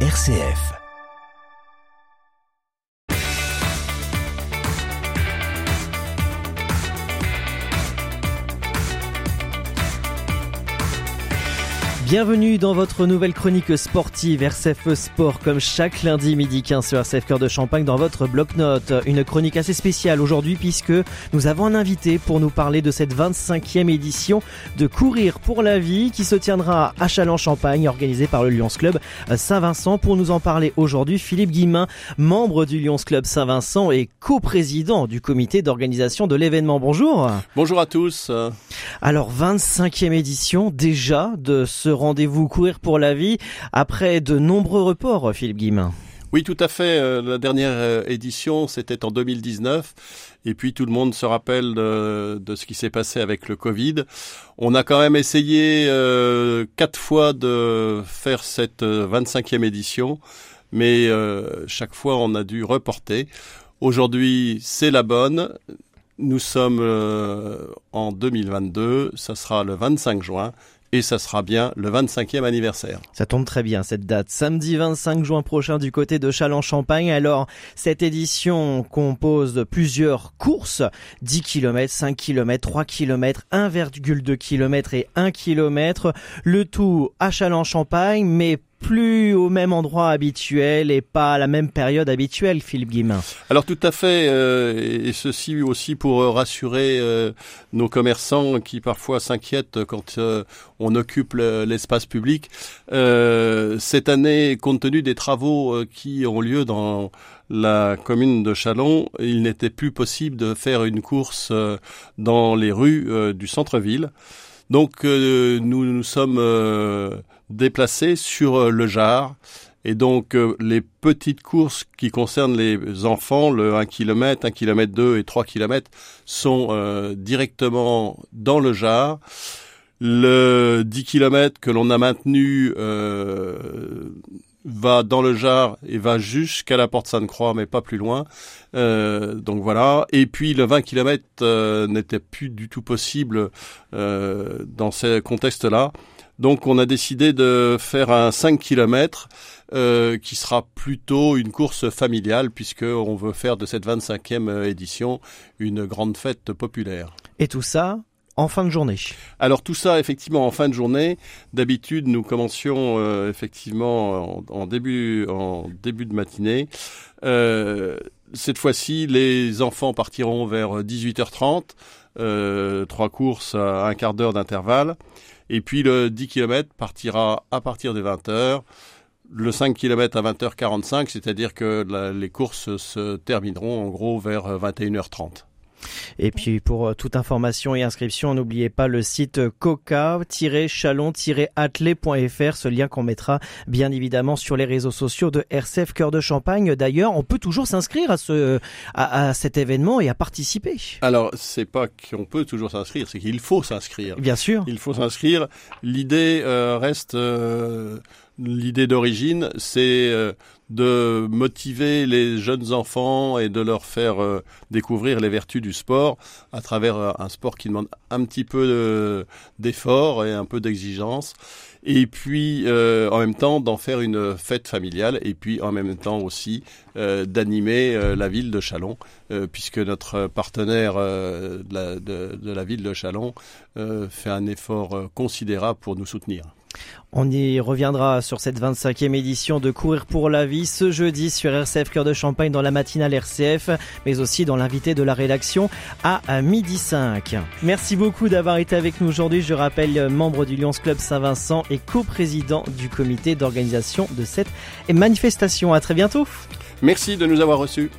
RCF. Bienvenue dans votre nouvelle chronique sportive RCF Sport comme chaque lundi midi 15 sur RCF Cœur de Champagne dans votre bloc-notes. Une chronique assez spéciale aujourd'hui puisque nous avons un invité pour nous parler de cette 25e édition de Courir pour la vie qui se tiendra à Châlons-Champagne organisée par le Lions Club Saint-Vincent. Pour nous en parler aujourd'hui, Philippe Guimin, membre du Lions Club Saint-Vincent et coprésident du comité d'organisation de l'événement. Bonjour. Bonjour à tous. Alors 25e édition déjà de ce rendez-vous courir pour la vie après de nombreux reports, Philippe Guimin. Oui, tout à fait. Euh, la dernière euh, édition, c'était en 2019. Et puis tout le monde se rappelle de, ce qui s'est passé avec le Covid. On a quand même essayé euh, quatre fois de faire cette 25e édition, mais chaque fois on a dû reporter. Aujourd'hui, c'est la bonne. Nous sommes en 2022, ça sera le 25 juin et ça sera bien le 25e anniversaire. Ça tombe très bien cette date, samedi 25 juin prochain du côté de Châlons-Champagne. Alors, cette édition compose plusieurs courses, 10 km, 5 km, 3 km, 1,2 km et 1 km, le tout à Châlons-Champagne, mais plus au même endroit habituel et pas à la même période habituelle, Philippe Guimin. Alors tout à fait, euh, et ceci aussi pour rassurer euh, nos commerçants qui parfois s'inquiètent quand euh, on occupe l'espace public. cette année, compte tenu des travaux qui ont lieu dans la commune de Chalon, il n'était plus possible de faire une course dans les rues du centre-ville. Donc nous nous sommes déplacés sur euh, le Jar. Et donc euh, les petites courses qui concernent les enfants, le 1 km, 1 km 2 et 3 km, sont euh, directement dans le Jar. Le 10 km que l'on a maintenu va dans le Jar et va jusqu'à la Porte Sainte-Croix, mais pas plus loin. donc voilà. Et puis le 20 km n'était plus du tout possible dans ce contexte-là. Donc on a décidé de faire un 5 km euh, qui sera plutôt une course familiale puisqu'on veut faire de cette 25e euh, édition une grande fête populaire. Et tout ça en fin de journée. Alors tout ça effectivement en fin de journée. D'habitude nous commencions euh, effectivement en, début en début de matinée. cette fois-ci les enfants partiront vers 18h30. trois courses à un quart d'heure d'intervalle. Et puis le 10 km partira à partir des 20h. Le 5 km à 20h45, c'est-à-dire que les courses se termineront en gros vers 21h30. Et puis pour euh, toute information et inscription, n'oubliez pas le site coca-chalon-atelier.fr, ce lien qu'on mettra bien évidemment sur les réseaux sociaux de RCF Cœur de Champagne. D'ailleurs, on peut toujours s'inscrire à ce à, cet événement et à participer. Alors, c'est pas qu'on peut toujours s'inscrire, c'est qu'il faut s'inscrire. Bien sûr. Il faut s'inscrire. L'idée euh, reste euh, l'idée d'origine, c'est euh, de motiver les jeunes enfants et de leur faire euh, découvrir les vertus du sport à travers euh, un sport qui demande un petit peu d'effort et un peu d'exigence. Et puis, en même temps, d'en faire une fête familiale et puis en même temps aussi d'animer la ville de Chalon, puisque notre partenaire de la, de, la ville de Chalon fait un effort considérable pour nous soutenir. On y reviendra sur cette 25e édition de Courir pour la vie ce jeudi sur RCF Cœur de Champagne dans la matinale RCF, mais aussi dans l'invité de la rédaction à midi 5. Merci beaucoup d'avoir été avec nous aujourd'hui. Je rappelle, membre du Lions Club Saint-Vincent et coprésident du comité d'organisation de cette manifestation. À très bientôt. Merci de nous avoir reçus.